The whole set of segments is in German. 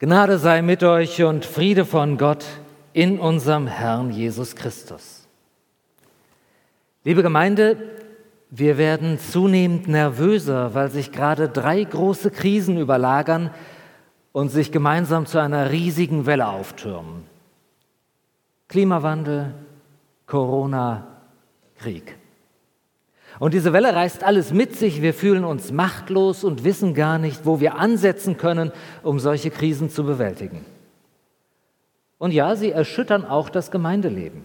Gnade sei mit euch und Friede von Gott in unserem Herrn Jesus Christus. Liebe Gemeinde, wir werden zunehmend nervöser, weil sich gerade drei große Krisen überlagern und sich gemeinsam zu einer riesigen Welle auftürmen. Klimawandel, Corona, Krieg. Und diese Welle reißt alles mit sich. Wir fühlen uns machtlos und wissen gar nicht, wo wir ansetzen können, um solche Krisen zu bewältigen. Und ja, sie erschüttern auch das Gemeindeleben.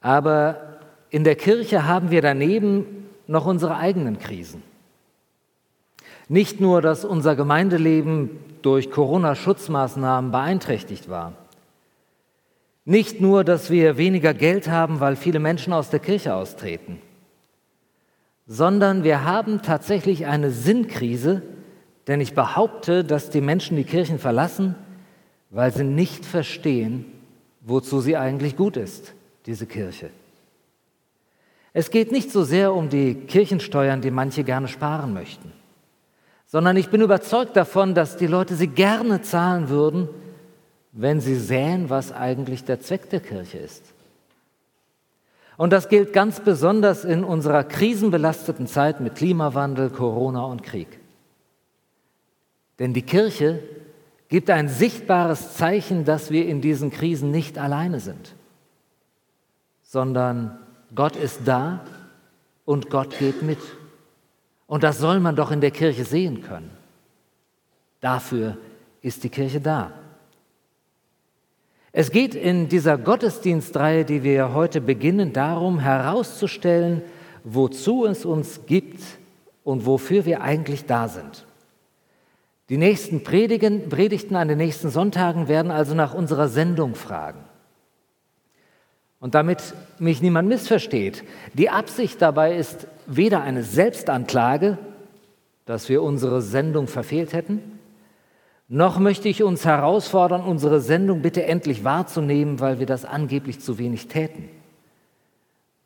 Aber in der Kirche haben wir daneben noch unsere eigenen Krisen. Nicht nur, dass unser Gemeindeleben durch Corona-Schutzmaßnahmen beeinträchtigt war. Nicht nur, dass wir weniger Geld haben, weil viele Menschen aus der Kirche austreten, sondern wir haben tatsächlich eine Sinnkrise, denn ich behaupte, dass die Menschen die Kirchen verlassen, weil sie nicht verstehen, wozu sie eigentlich gut ist, diese Kirche. Es geht nicht so sehr um die Kirchensteuern, die manche gerne sparen möchten, sondern ich bin überzeugt davon, dass die Leute sie gerne zahlen würden, wenn sie sehen, was eigentlich der Zweck der Kirche ist. Und das gilt ganz besonders in unserer krisenbelasteten Zeit mit Klimawandel, Corona und Krieg. Denn die Kirche gibt ein sichtbares Zeichen, dass wir in diesen Krisen nicht alleine sind, sondern Gott ist da und Gott geht mit. Und das soll man doch in der Kirche sehen können. Dafür ist die Kirche da. Es geht in dieser Gottesdienstreihe, die wir heute beginnen, darum herauszustellen, wozu es uns gibt und wofür wir eigentlich da sind. Die nächsten Predigen, Predigten an den nächsten Sonntagen werden also nach unserer Sendung fragen. Und damit mich niemand missversteht, die Absicht dabei ist weder eine Selbstanklage, dass wir unsere Sendung verfehlt hätten, noch möchte ich uns herausfordern, unsere Sendung bitte endlich wahrzunehmen, weil wir das angeblich zu wenig täten,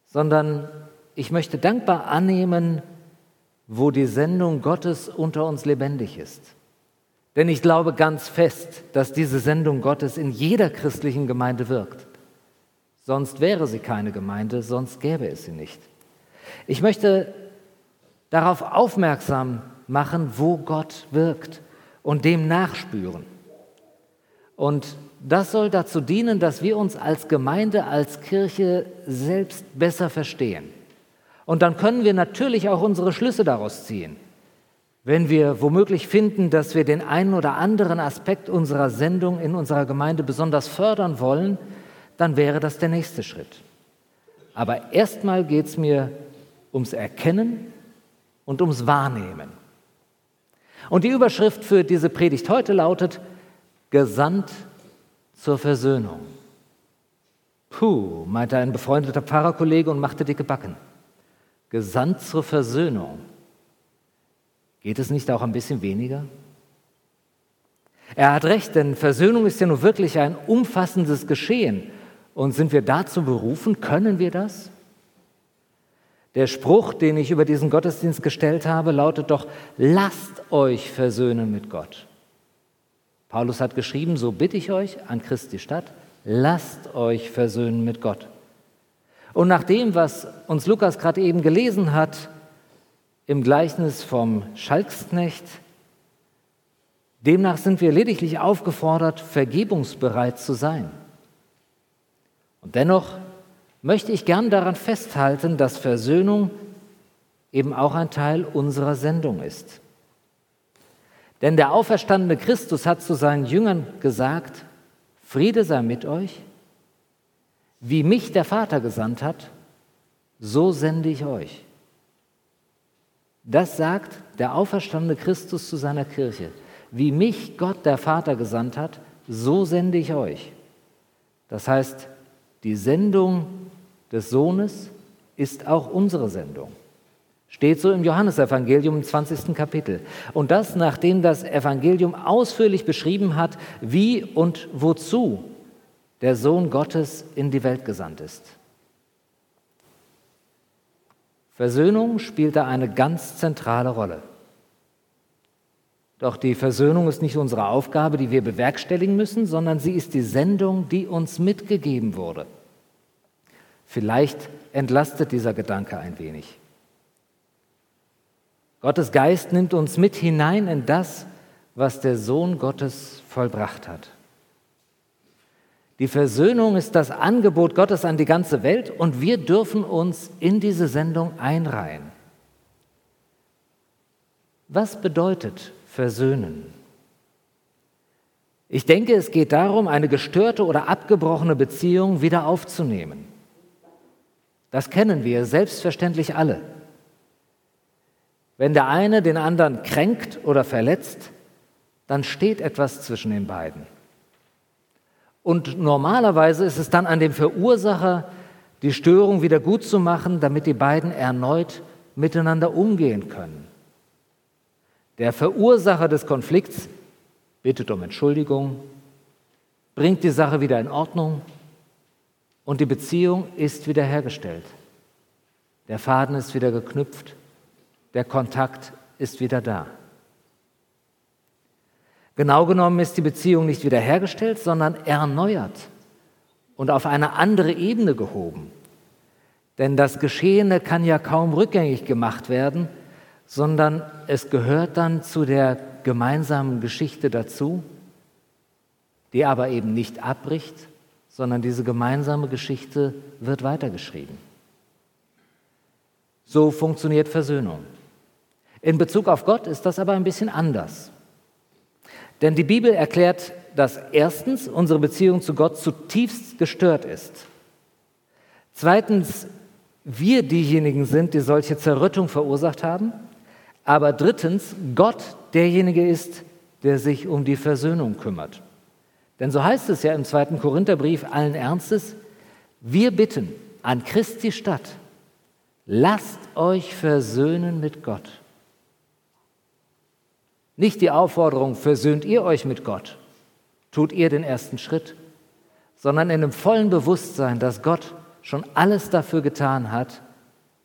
sondern ich möchte dankbar annehmen, wo die Sendung Gottes unter uns lebendig ist. Denn ich glaube ganz fest, dass diese Sendung Gottes in jeder christlichen Gemeinde wirkt. Sonst wäre sie keine Gemeinde, sonst gäbe es sie nicht. Ich möchte darauf aufmerksam machen, wo Gott wirkt und dem nachspüren. Und das soll dazu dienen, dass wir uns als Gemeinde, als Kirche selbst besser verstehen. Und dann können wir natürlich auch unsere Schlüsse daraus ziehen. Wenn wir womöglich finden, dass wir den einen oder anderen Aspekt unserer Sendung in unserer Gemeinde besonders fördern wollen, dann wäre das der nächste Schritt. Aber erstmal geht es mir ums Erkennen und ums Wahrnehmen. Und die Überschrift für diese Predigt heute lautet Gesandt zur Versöhnung. Puh, meinte ein befreundeter Pfarrerkollege und machte dicke Backen. Gesandt zur Versöhnung. Geht es nicht auch ein bisschen weniger? Er hat recht, denn Versöhnung ist ja nun wirklich ein umfassendes Geschehen. Und sind wir dazu berufen? Können wir das? Der Spruch, den ich über diesen Gottesdienst gestellt habe, lautet doch, lasst euch versöhnen mit Gott. Paulus hat geschrieben, so bitte ich euch an Christi Stadt, lasst euch versöhnen mit Gott. Und nach dem, was uns Lukas gerade eben gelesen hat, im Gleichnis vom Schalksknecht, demnach sind wir lediglich aufgefordert, vergebungsbereit zu sein. Und dennoch möchte ich gern daran festhalten, dass Versöhnung eben auch ein Teil unserer Sendung ist. Denn der auferstandene Christus hat zu seinen Jüngern gesagt, Friede sei mit euch, wie mich der Vater gesandt hat, so sende ich euch. Das sagt der auferstandene Christus zu seiner Kirche. Wie mich Gott der Vater gesandt hat, so sende ich euch. Das heißt, die Sendung des Sohnes ist auch unsere Sendung. Steht so im Johannesevangelium im 20. Kapitel. Und das, nachdem das Evangelium ausführlich beschrieben hat, wie und wozu der Sohn Gottes in die Welt gesandt ist. Versöhnung spielt da eine ganz zentrale Rolle. Doch die Versöhnung ist nicht unsere Aufgabe, die wir bewerkstelligen müssen, sondern sie ist die Sendung, die uns mitgegeben wurde. Vielleicht entlastet dieser Gedanke ein wenig. Gottes Geist nimmt uns mit hinein in das, was der Sohn Gottes vollbracht hat. Die Versöhnung ist das Angebot Gottes an die ganze Welt und wir dürfen uns in diese Sendung einreihen. Was bedeutet versöhnen? Ich denke, es geht darum, eine gestörte oder abgebrochene Beziehung wieder aufzunehmen. Das kennen wir selbstverständlich alle. Wenn der eine den anderen kränkt oder verletzt, dann steht etwas zwischen den beiden. Und normalerweise ist es dann an dem Verursacher, die Störung wieder gut zu machen, damit die beiden erneut miteinander umgehen können. Der Verursacher des Konflikts bittet um Entschuldigung, bringt die Sache wieder in Ordnung und die Beziehung ist wiederhergestellt. Der Faden ist wieder geknüpft, der Kontakt ist wieder da. Genau genommen ist die Beziehung nicht wiederhergestellt, sondern erneuert und auf eine andere Ebene gehoben. Denn das Geschehene kann ja kaum rückgängig gemacht werden, sondern es gehört dann zu der gemeinsamen Geschichte dazu, die aber eben nicht abbricht, sondern diese gemeinsame Geschichte wird weitergeschrieben. So funktioniert Versöhnung. In Bezug auf Gott ist das aber ein bisschen anders. Denn die Bibel erklärt, dass erstens unsere Beziehung zu Gott zutiefst gestört ist. Zweitens, wir diejenigen sind, die solche Zerrüttung verursacht haben. Aber drittens, Gott derjenige ist, der sich um die Versöhnung kümmert. Denn so heißt es ja im zweiten Korintherbrief allen Ernstes, wir bitten an Christi Stadt, lasst euch versöhnen mit Gott. Nicht die Aufforderung, versöhnt ihr euch mit Gott, tut ihr den ersten Schritt, sondern in dem vollen Bewusstsein, dass Gott schon alles dafür getan hat,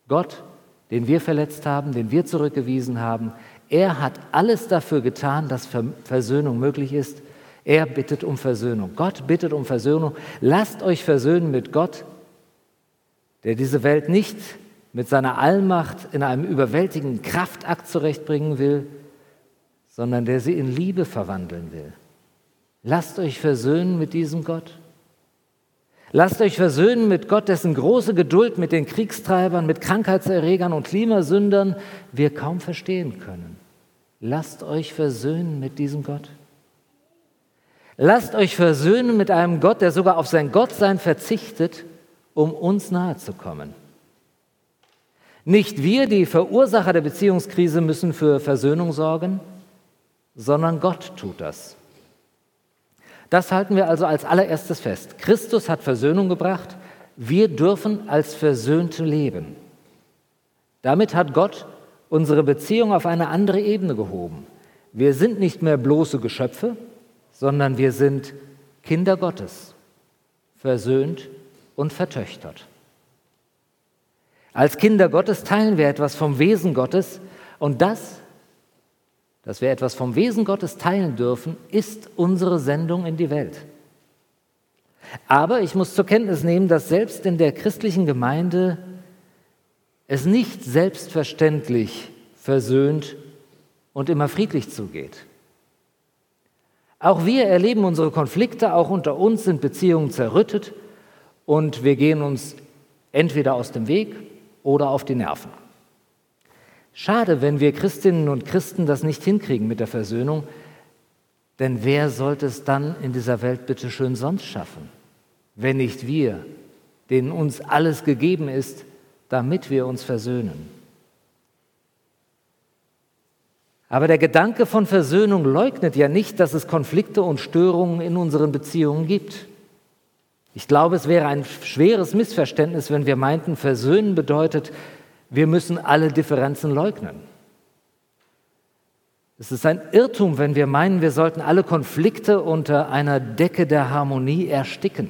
Gott, den wir verletzt haben, den wir zurückgewiesen haben, er hat alles dafür getan, dass Versöhnung möglich ist. Er bittet um Versöhnung. Gott bittet um Versöhnung. Lasst euch versöhnen mit Gott, der diese Welt nicht mit seiner Allmacht in einem überwältigenden Kraftakt zurechtbringen will, sondern der sie in Liebe verwandeln will. Lasst euch versöhnen mit diesem Gott. Lasst euch versöhnen mit Gott, dessen große Geduld mit den Kriegstreibern, mit Krankheitserregern und Klimasündern wir kaum verstehen können. Lasst euch versöhnen mit diesem Gott. Lasst euch versöhnen mit einem Gott, der sogar auf sein Gottsein verzichtet, um uns nahe zu kommen. Nicht wir, die Verursacher der Beziehungskrise, müssen für Versöhnung sorgen, sondern Gott tut das. Das halten wir also als allererstes fest. Christus hat Versöhnung gebracht, wir dürfen als Versöhnte leben. Damit hat Gott unsere Beziehung auf eine andere Ebene gehoben. Wir sind nicht mehr bloße Geschöpfe, sondern wir sind Kinder Gottes, versöhnt und vertöchtert. Als Kinder Gottes teilen wir etwas vom Wesen Gottes und das dass wir etwas vom Wesen Gottes teilen dürfen, ist unsere Sendung in die Welt. Aber ich muss zur Kenntnis nehmen, dass selbst in der christlichen Gemeinde es nicht selbstverständlich versöhnt und immer friedlich zugeht. Auch wir erleben unsere Konflikte, auch unter uns sind Beziehungen zerrüttet und wir gehen uns entweder aus dem Weg oder auf die Nerven. Schade, wenn wir Christinnen und Christen das nicht hinkriegen mit der Versöhnung, denn wer sollte es dann in dieser Welt bitte schön sonst schaffen, wenn nicht wir, denen uns alles gegeben ist, damit wir uns versöhnen? Aber der Gedanke von Versöhnung leugnet ja nicht, dass es Konflikte und Störungen in unseren Beziehungen gibt. Ich glaube, es wäre ein schweres Missverständnis, wenn wir meinten, Versöhnen bedeutet, wir müssen alle Differenzen leugnen. Es ist ein Irrtum, wenn wir meinen, wir sollten alle Konflikte unter einer Decke der Harmonie ersticken.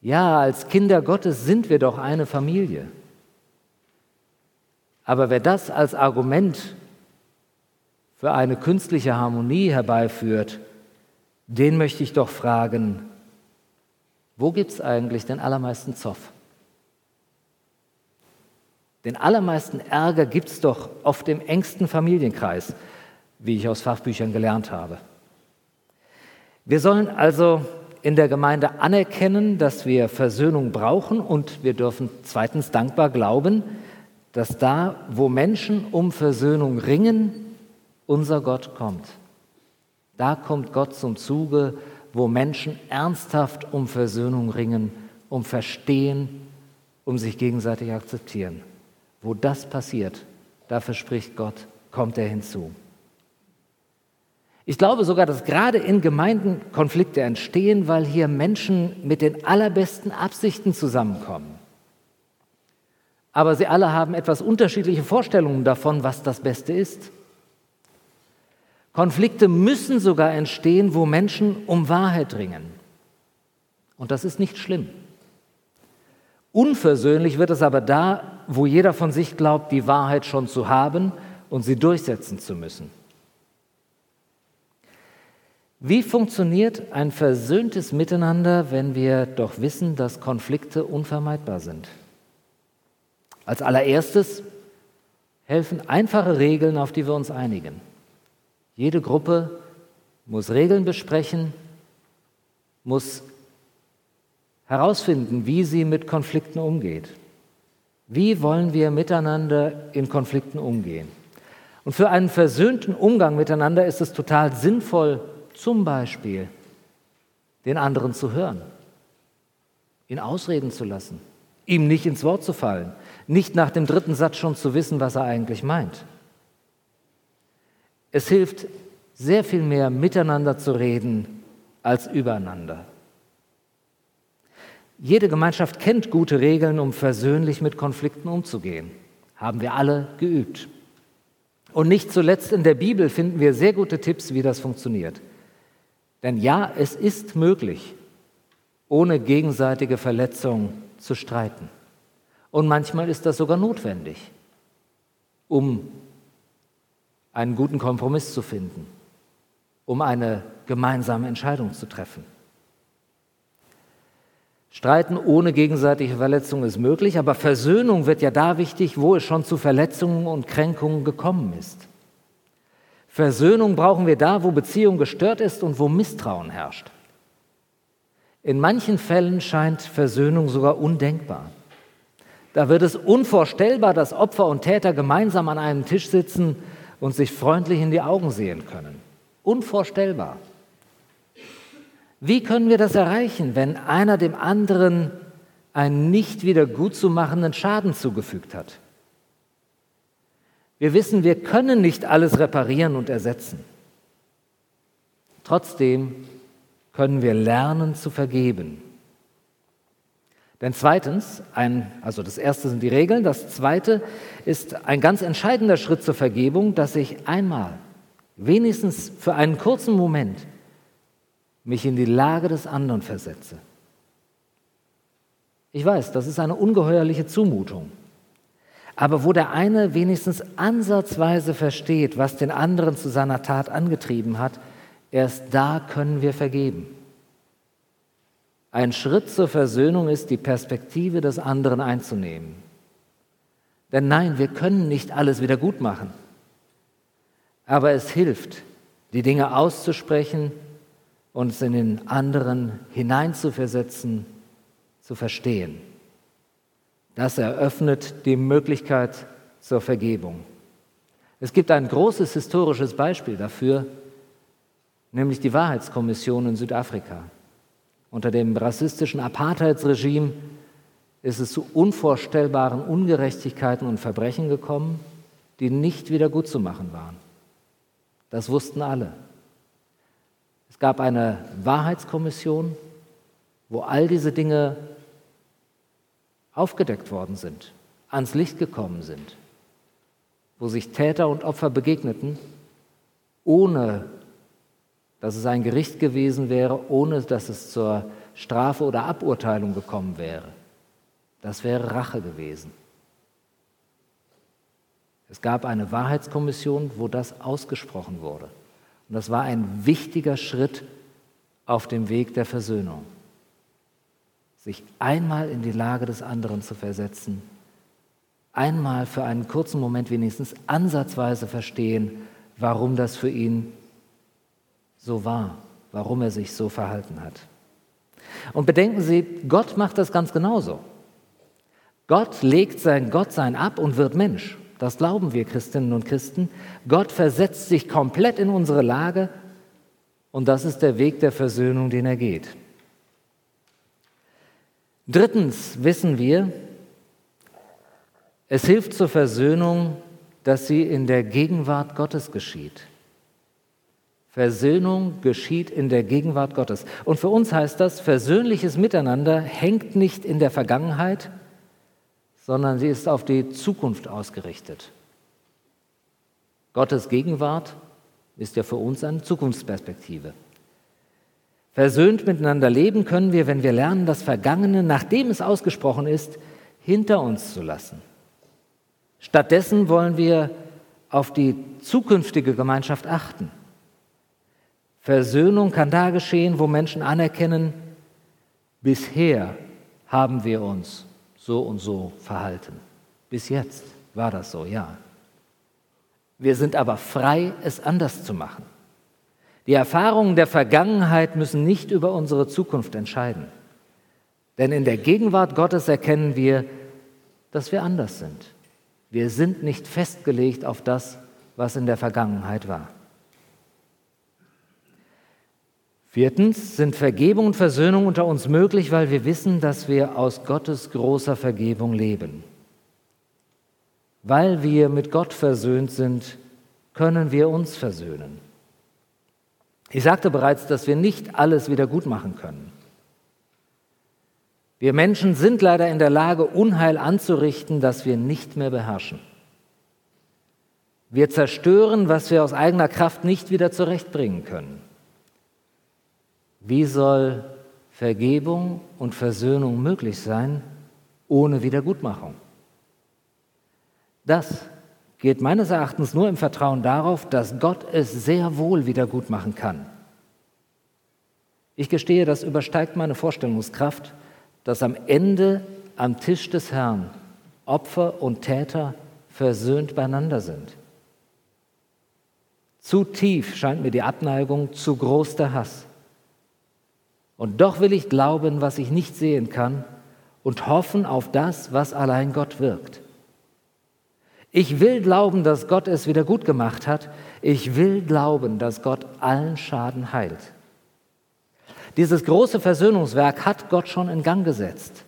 Ja, als Kinder Gottes sind wir doch eine Familie. Aber wer das als Argument für eine künstliche Harmonie herbeiführt, den möchte ich doch fragen, wo gibt es eigentlich den allermeisten Zoff? Den allermeisten Ärger gibt es doch oft im engsten Familienkreis, wie ich aus Fachbüchern gelernt habe. Wir sollen also in der Gemeinde anerkennen, dass wir Versöhnung brauchen und wir dürfen zweitens dankbar glauben, dass da, wo Menschen um Versöhnung ringen, unser Gott kommt. Da kommt Gott zum Zuge, wo Menschen ernsthaft um Versöhnung ringen, um Verstehen, um sich gegenseitig akzeptieren. Wo das passiert, da verspricht Gott, kommt er hinzu. Ich glaube sogar, dass gerade in Gemeinden Konflikte entstehen, weil hier Menschen mit den allerbesten Absichten zusammenkommen. Aber sie alle haben etwas unterschiedliche Vorstellungen davon, was das Beste ist. Konflikte müssen sogar entstehen, wo Menschen um Wahrheit ringen. Und das ist nicht schlimm. Unversöhnlich wird es aber da, wo jeder von sich glaubt, die Wahrheit schon zu haben und sie durchsetzen zu müssen. Wie funktioniert ein versöhntes Miteinander, wenn wir doch wissen, dass Konflikte unvermeidbar sind? Als allererstes helfen einfache Regeln, auf die wir uns einigen. Jede Gruppe muss Regeln besprechen, muss herausfinden, wie sie mit Konflikten umgeht. Wie wollen wir miteinander in Konflikten umgehen? Und für einen versöhnten Umgang miteinander ist es total sinnvoll, zum Beispiel den anderen zu hören, ihn ausreden zu lassen, ihm nicht ins Wort zu fallen, nicht nach dem dritten Satz schon zu wissen, was er eigentlich meint. Es hilft sehr viel mehr, miteinander zu reden als übereinander. Jede Gemeinschaft kennt gute Regeln, um versöhnlich mit Konflikten umzugehen. Haben wir alle geübt. Und nicht zuletzt in der Bibel finden wir sehr gute Tipps, wie das funktioniert. Denn ja, es ist möglich, ohne gegenseitige Verletzung zu streiten. Und manchmal ist das sogar notwendig, um einen guten Kompromiss zu finden, um eine gemeinsame Entscheidung zu treffen. Streiten ohne gegenseitige Verletzung ist möglich, aber Versöhnung wird ja da wichtig, wo es schon zu Verletzungen und Kränkungen gekommen ist. Versöhnung brauchen wir da, wo Beziehung gestört ist und wo Misstrauen herrscht. In manchen Fällen scheint Versöhnung sogar undenkbar. Da wird es unvorstellbar, dass Opfer und Täter gemeinsam an einem Tisch sitzen und sich freundlich in die Augen sehen können. Unvorstellbar. Wie können wir das erreichen, wenn einer dem anderen einen nicht wieder gut zu machenden Schaden zugefügt hat? Wir wissen, wir können nicht alles reparieren und ersetzen. Trotzdem können wir lernen zu vergeben. Denn zweitens, ein, also das erste sind die Regeln, das zweite ist ein ganz entscheidender Schritt zur Vergebung, dass ich einmal, wenigstens für einen kurzen Moment, mich in die Lage des anderen versetze. Ich weiß, das ist eine ungeheuerliche Zumutung. Aber wo der eine wenigstens ansatzweise versteht, was den anderen zu seiner Tat angetrieben hat, erst da können wir vergeben. Ein Schritt zur Versöhnung ist, die Perspektive des anderen einzunehmen. Denn nein, wir können nicht alles wieder gut machen. Aber es hilft, die Dinge auszusprechen uns in den anderen hineinzuversetzen, zu verstehen. Das eröffnet die Möglichkeit zur Vergebung. Es gibt ein großes historisches Beispiel dafür, nämlich die Wahrheitskommission in Südafrika. Unter dem rassistischen Apartheidsregime ist es zu unvorstellbaren Ungerechtigkeiten und Verbrechen gekommen, die nicht wieder gut zu machen waren. Das wussten alle gab eine Wahrheitskommission, wo all diese Dinge aufgedeckt worden sind, ans Licht gekommen sind, wo sich Täter und Opfer begegneten, ohne dass es ein Gericht gewesen wäre, ohne dass es zur Strafe oder Aburteilung gekommen wäre. Das wäre Rache gewesen. Es gab eine Wahrheitskommission, wo das ausgesprochen wurde. Und das war ein wichtiger Schritt auf dem Weg der Versöhnung. Sich einmal in die Lage des anderen zu versetzen, einmal für einen kurzen Moment wenigstens ansatzweise verstehen, warum das für ihn so war, warum er sich so verhalten hat. Und bedenken Sie, Gott macht das ganz genauso. Gott legt sein Gottsein ab und wird Mensch. Das glauben wir Christinnen und Christen. Gott versetzt sich komplett in unsere Lage und das ist der Weg der Versöhnung, den er geht. Drittens wissen wir, es hilft zur Versöhnung, dass sie in der Gegenwart Gottes geschieht. Versöhnung geschieht in der Gegenwart Gottes. Und für uns heißt das, versöhnliches Miteinander hängt nicht in der Vergangenheit, sondern sie ist auf die Zukunft ausgerichtet. Gottes Gegenwart ist ja für uns eine Zukunftsperspektive. Versöhnt miteinander leben können wir, wenn wir lernen, das Vergangene, nachdem es ausgesprochen ist, hinter uns zu lassen. Stattdessen wollen wir auf die zukünftige Gemeinschaft achten. Versöhnung kann da geschehen, wo Menschen anerkennen, bisher haben wir uns so und so verhalten. Bis jetzt war das so, ja. Wir sind aber frei, es anders zu machen. Die Erfahrungen der Vergangenheit müssen nicht über unsere Zukunft entscheiden. Denn in der Gegenwart Gottes erkennen wir, dass wir anders sind. Wir sind nicht festgelegt auf das, was in der Vergangenheit war. Viertens sind Vergebung und Versöhnung unter uns möglich, weil wir wissen, dass wir aus Gottes großer Vergebung leben. Weil wir mit Gott versöhnt sind, können wir uns versöhnen. Ich sagte bereits, dass wir nicht alles wieder gut machen können. Wir Menschen sind leider in der Lage, Unheil anzurichten, das wir nicht mehr beherrschen. Wir zerstören, was wir aus eigener Kraft nicht wieder zurechtbringen können. Wie soll Vergebung und Versöhnung möglich sein ohne Wiedergutmachung? Das geht meines Erachtens nur im Vertrauen darauf, dass Gott es sehr wohl wiedergutmachen kann. Ich gestehe, das übersteigt meine Vorstellungskraft, dass am Ende am Tisch des Herrn Opfer und Täter versöhnt beieinander sind. Zu tief scheint mir die Abneigung, zu groß der Hass. Und doch will ich glauben, was ich nicht sehen kann und hoffen auf das, was allein Gott wirkt. Ich will glauben, dass Gott es wieder gut gemacht hat. Ich will glauben, dass Gott allen Schaden heilt. Dieses große Versöhnungswerk hat Gott schon in Gang gesetzt.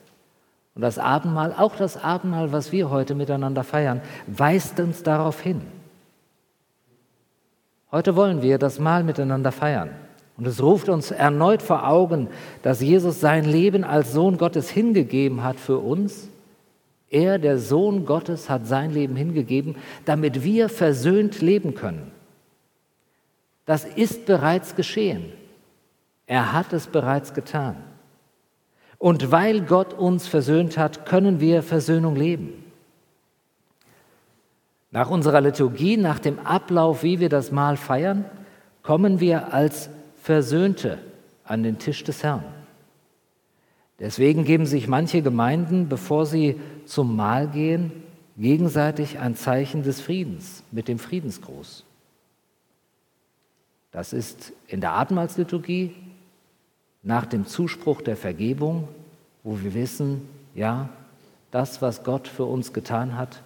Und das Abendmahl, auch das Abendmahl, was wir heute miteinander feiern, weist uns darauf hin. Heute wollen wir das Mahl miteinander feiern. Und es ruft uns erneut vor Augen, dass Jesus sein Leben als Sohn Gottes hingegeben hat für uns. Er, der Sohn Gottes, hat sein Leben hingegeben, damit wir versöhnt leben können. Das ist bereits geschehen. Er hat es bereits getan. Und weil Gott uns versöhnt hat, können wir Versöhnung leben. Nach unserer Liturgie, nach dem Ablauf, wie wir das Mahl feiern, kommen wir als Versöhnte an den Tisch des Herrn. Deswegen geben sich manche Gemeinden, bevor sie zum Mahl gehen, gegenseitig ein Zeichen des Friedens mit dem Friedensgruß. Das ist in der Abendmahlsliturgie nach dem Zuspruch der Vergebung, wo wir wissen, ja, das, was Gott für uns getan hat,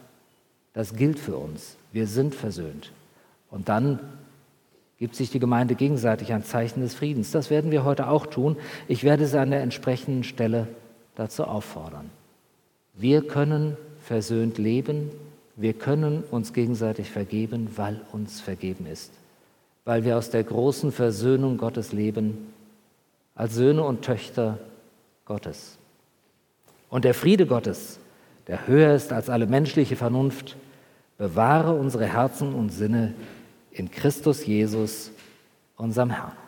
das gilt für uns. Wir sind versöhnt. Und dann gibt sich die Gemeinde gegenseitig ein Zeichen des Friedens. Das werden wir heute auch tun. Ich werde Sie an der entsprechenden Stelle dazu auffordern. Wir können versöhnt leben, wir können uns gegenseitig vergeben, weil uns vergeben ist, weil wir aus der großen Versöhnung Gottes leben, als Söhne und Töchter Gottes. Und der Friede Gottes, der höher ist als alle menschliche Vernunft, bewahre unsere Herzen und Sinne in Christus Jesus, unserem Herrn.